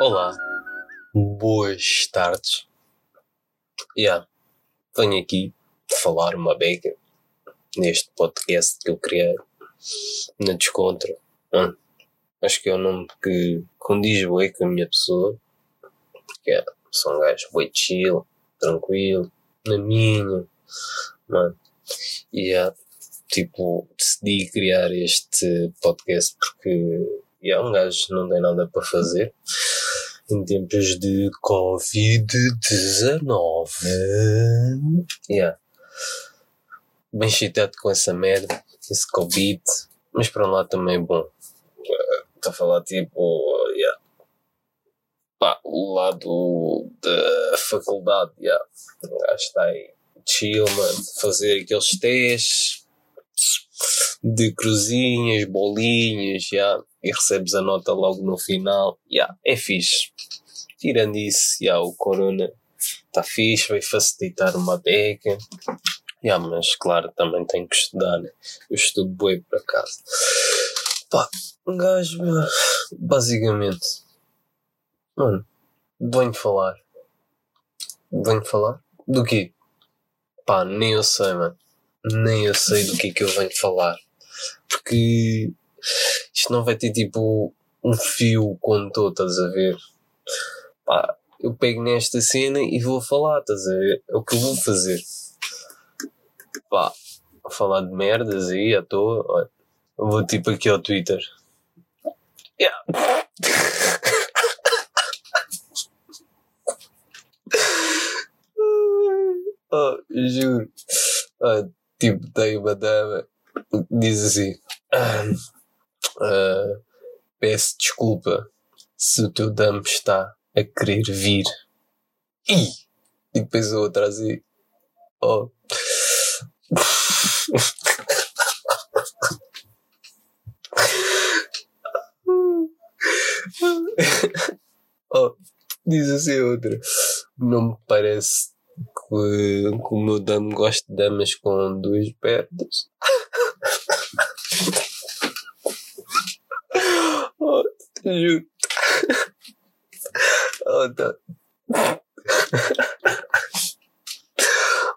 Olá, boas tardes. Yeah. Venho aqui falar uma beca neste podcast que eu criei na Descontra. Hum. Acho que é o nome que condiz bem com a minha pessoa. É, sou um gajo bem chill, tranquilo, na minha. Mano. E yeah, tipo, decidi criar este podcast porque yeah, um gajo não tem nada para fazer em tempos de Covid-19. Yeah. Bem excitado com essa merda, esse Covid, mas para lá também é bom. Estou a falar tipo, yeah. Pá, o lado da faculdade, yeah. o gajo está aí chill, mano, fazer aqueles testes de cruzinhas, bolinhas, yeah, e recebes a nota logo no final, yeah, é fixe. Tirando isso, yeah, o Corona está fixe, vai facilitar uma beca, yeah, mas claro, também tenho que estudar, né? eu estudo bem por acaso. Pá, um gajo, basicamente, mano, venho falar. Venho falar? Do quê? Pá, nem eu sei, mano nem eu sei do que é que eu venho falar. Porque isto não vai ter tipo um fio condutor, estás a ver? Pá, eu pego nesta cena e vou falar, estás a ver? É o que eu vou fazer. Pá, falar de merdas aí à toa, olha. Vou tipo aqui ao Twitter. Yeah. oh, juro. Oh, Tipo, tem uma dama que diz assim: uh, Peço desculpa se o teu dama está a querer vir. E, e depois a outra assim: Oh. oh, diz assim a outra: Não me parece que, que o meu damo gosta de damas com duas pernas.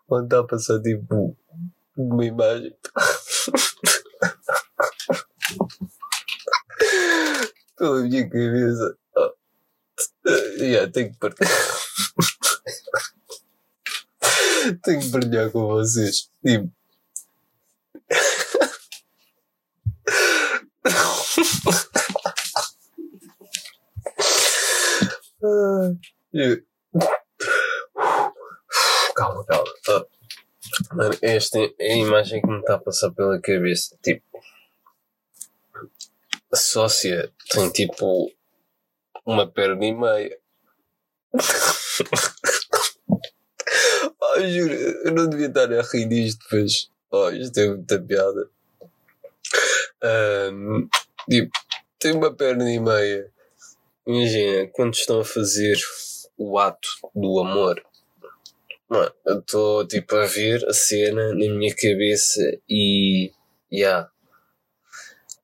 Onde está a passar tipo uma imagem. Pela minha cabeça. Oh. Yeah, tenho que partir. Tenho que brilhar com vocês. Tipo. calma, calma. Mano, esta é a imagem que me está a passar pela cabeça. Tipo, a sócia tem tipo uma perna e meia. Oh, juro, eu não devia estar a rir disto, mas. Oh, isto é muita piada. Um, tipo, tem uma perna e meia. Imagina, quando estão a fazer o ato do amor, mano, eu estou tipo a ver a cena na minha cabeça e. Yeah.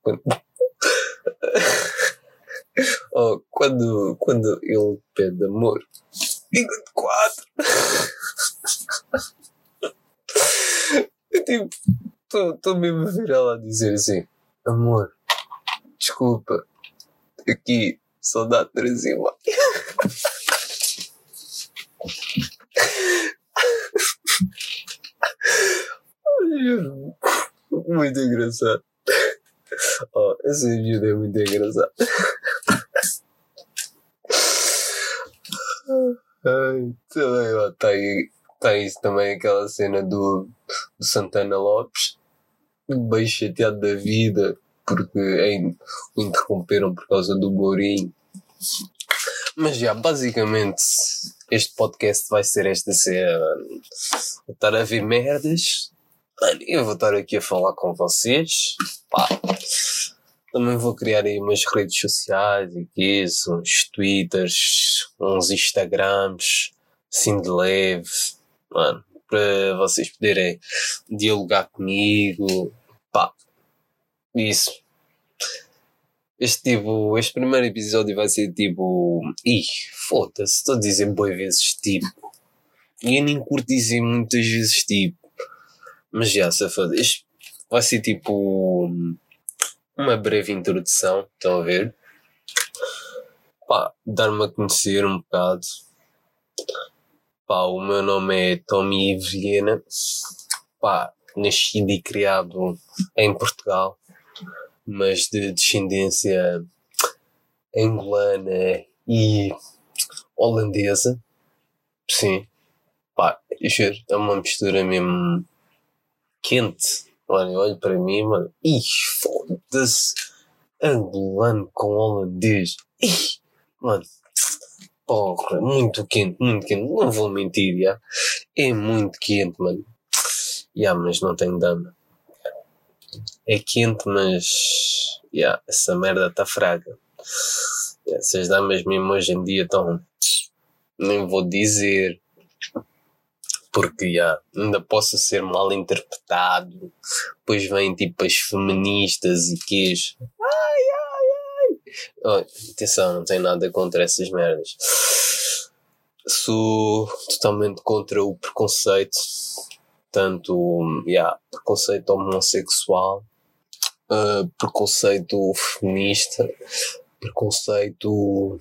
Quando... oh, quando, quando ele pede amor, digo de quatro. Eu tipo, estou mesmo a ver ela a dizer assim: Amor, desculpa, aqui e meio. Juro, muito engraçado. Oh, esse vídeo é muito engraçado. Ai, também lá está aí Tens também aquela cena do, do Santana Lopes, bem chateado da vida, porque é, o interromperam por causa do Mourinho. Mas já, basicamente, este podcast vai ser esta cena. Vou estar a ver merdas. Mano, eu vou estar aqui a falar com vocês. Pá. Também vou criar aí umas redes sociais, aqui, uns twitters, uns instagrams, assim de leve mano, para vocês poderem dialogar comigo, pá, isso. Este tipo, este primeiro episódio vai ser tipo. Ih, foda-se, estou a dizer boas vezes tipo. E eu nem curto dizer muitas vezes tipo. Mas já, safado. Este vai ser tipo. Uma breve introdução, estão a ver? Pá, dar-me a conhecer um bocado. Pá, o meu nome é Tommy Viena. Pá, nascido e criado em Portugal mas de descendência angolana e holandesa. Sim, pá, é uma mistura mesmo quente. Mano, olho para mim, mano, ih, foda-se, angolano com holandês. Ih, mano, porra, muito quente, muito quente. Não vou mentir, já. É muito quente, mano. Já, mas não tenho dama é quente, mas yeah, essa merda está fraca. Yeah, essas damas mesmo hoje em dia estão. Nem vou dizer. Porque yeah, ainda posso ser mal interpretado. Depois vêm tipo as feministas e queijo. Ai, ai, ai. Oh, atenção, não tem nada contra essas merdas. Sou totalmente contra o preconceito tanto yeah, preconceito homossexual, uh, preconceito feminista, preconceito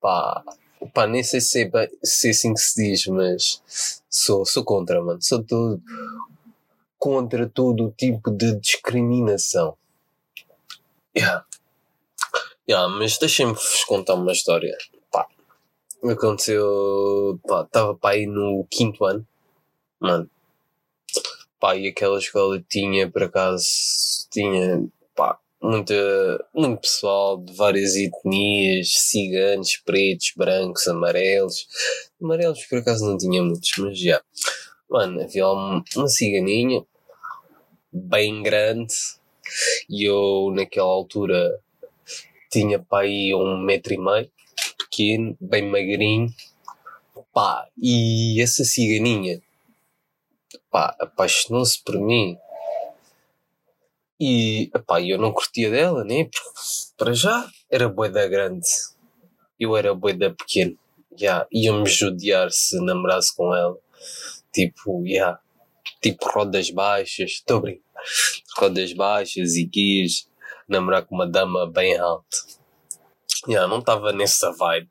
pá, pá, nem sei se é, se é assim que se diz, mas sou, sou contra, mano. Sou todo contra todo tipo de discriminação. Yeah. Yeah, mas deixem-me-vos contar uma história. Pá, aconteceu. Pá, estava para aí no quinto ano. Mano, pá, e aquela escola tinha, por acaso, tinha, pá, muita, muito pessoal de várias etnias, ciganos, pretos, brancos, amarelos. Amarelos, por acaso, não tinha muitos, mas já. Mano, havia uma, uma ciganinha, bem grande, e eu, naquela altura, tinha pá aí um metro e meio, pequeno, bem magrinho, pá, e essa ciganinha pá, apaixonou-se por mim. E, pá, eu não curtia dela, né? Porque, para já, era boeda grande. Eu era boeda pequeno. Yeah, Ia-me judiar se namorasse com ela. Tipo, yeah, tipo rodas baixas. Estou brincando. Rodas baixas e quis namorar com uma dama bem alta. Yeah, não estava nessa vibe.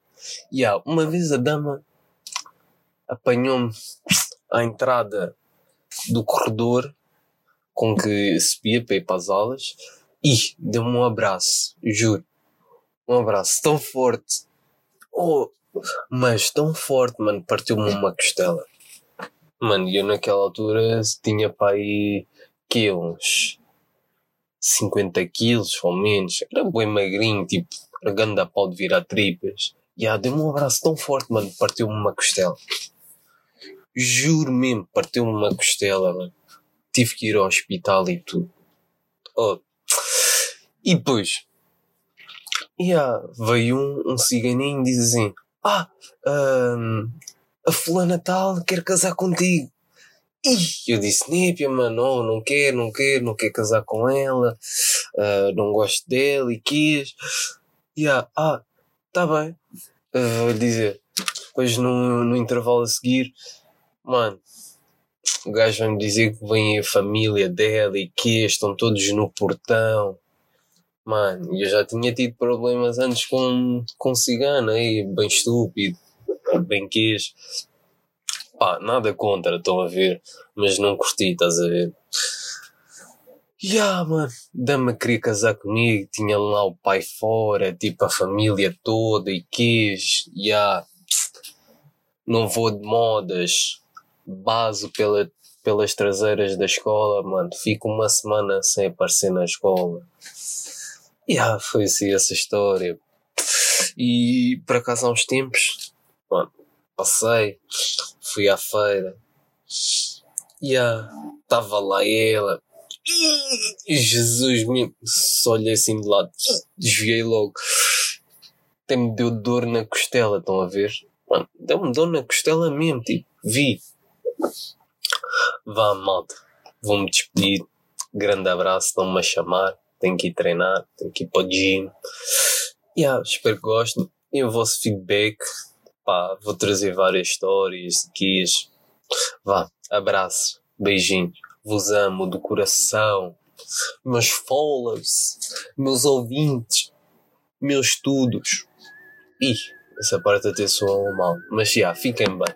Yeah, uma vez a dama apanhou-me à entrada do corredor com que subia para ir para as aulas e deu-me um abraço, juro. Um abraço tão forte. Oh, mas tão forte, mano, partiu-me uma costela. Mano, eu naquela altura tinha para aí que uns 50 quilos ou menos. Era bem magrinho, tipo, a pau de virar tripas. E yeah, deu-me um abraço tão forte, mano, partiu-me uma costela. Juro mesmo, partiu-me uma costela, mano. Tive que ir ao hospital e tudo. Oh. E depois, yeah, veio um, um ciganinho e diz assim: Ah, um, a fulana tal quer casar contigo. E eu disse: Népia, mano, não, não quero, não quero, não quero casar com ela, uh, não gosto dela e quis. Yeah, ah, tá bem. Uh, vou dizer. Depois no, no intervalo a seguir, Mano, o gajo vai me dizer que vem a família dela e que estão todos no portão. Mano, eu já tinha tido problemas antes com, com cigana aí, bem estúpido, bem quis. Pá, nada contra, estão a ver, mas não curti, estás a ver? Ya, yeah, mano, dama queria casar comigo, tinha lá o pai fora, tipo a família toda e quis, ya. Yeah. Não vou de modas, base pela, pelas traseiras da escola, mano. Fico uma semana sem aparecer na escola. E yeah, foi assim essa história. E por acaso há uns tempos, mano, passei, fui à feira. E yeah, estava lá ela. Jesus me só olhei assim de lado, desviei logo. Até me deu dor na costela, estão a ver? Mano, deu-me dor na costela mesmo, tipo, vi. Vá, malta. Vou-me despedir. Grande abraço, estão-me a chamar. tenho que ir treinar, tenho que ir para o gym. Yeah, espero que gostem. E o vosso feedback, pá, vou trazer várias histórias, guias. Vá, abraço, beijinhos, vos amo do coração, meus followers, meus ouvintes, meus estudos. Ih, essa parte até soou mal, mas já, fiquem bem.